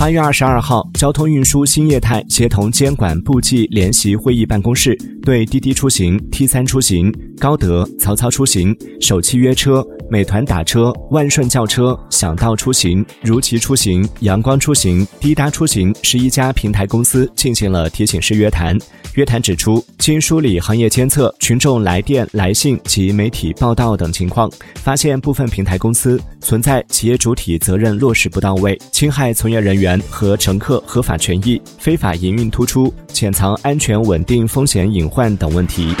八月二十二号，交通运输新业态协同监管部际联席会议办公室对滴滴出行、T 三出行、高德、曹操出行、首汽约车、美团打车、万顺轿车、想到出行、如祺出行、阳光出行、滴答出行十一家平台公司进行了提醒式约谈。约谈指出，经梳理行业监测、群众来电来信及媒体报道等情况，发现部分平台公司存在企业主体责任落实不到位、侵害从业人员。和乘客合法权益、非法营运突出、潜藏安全稳定风险隐患等问题。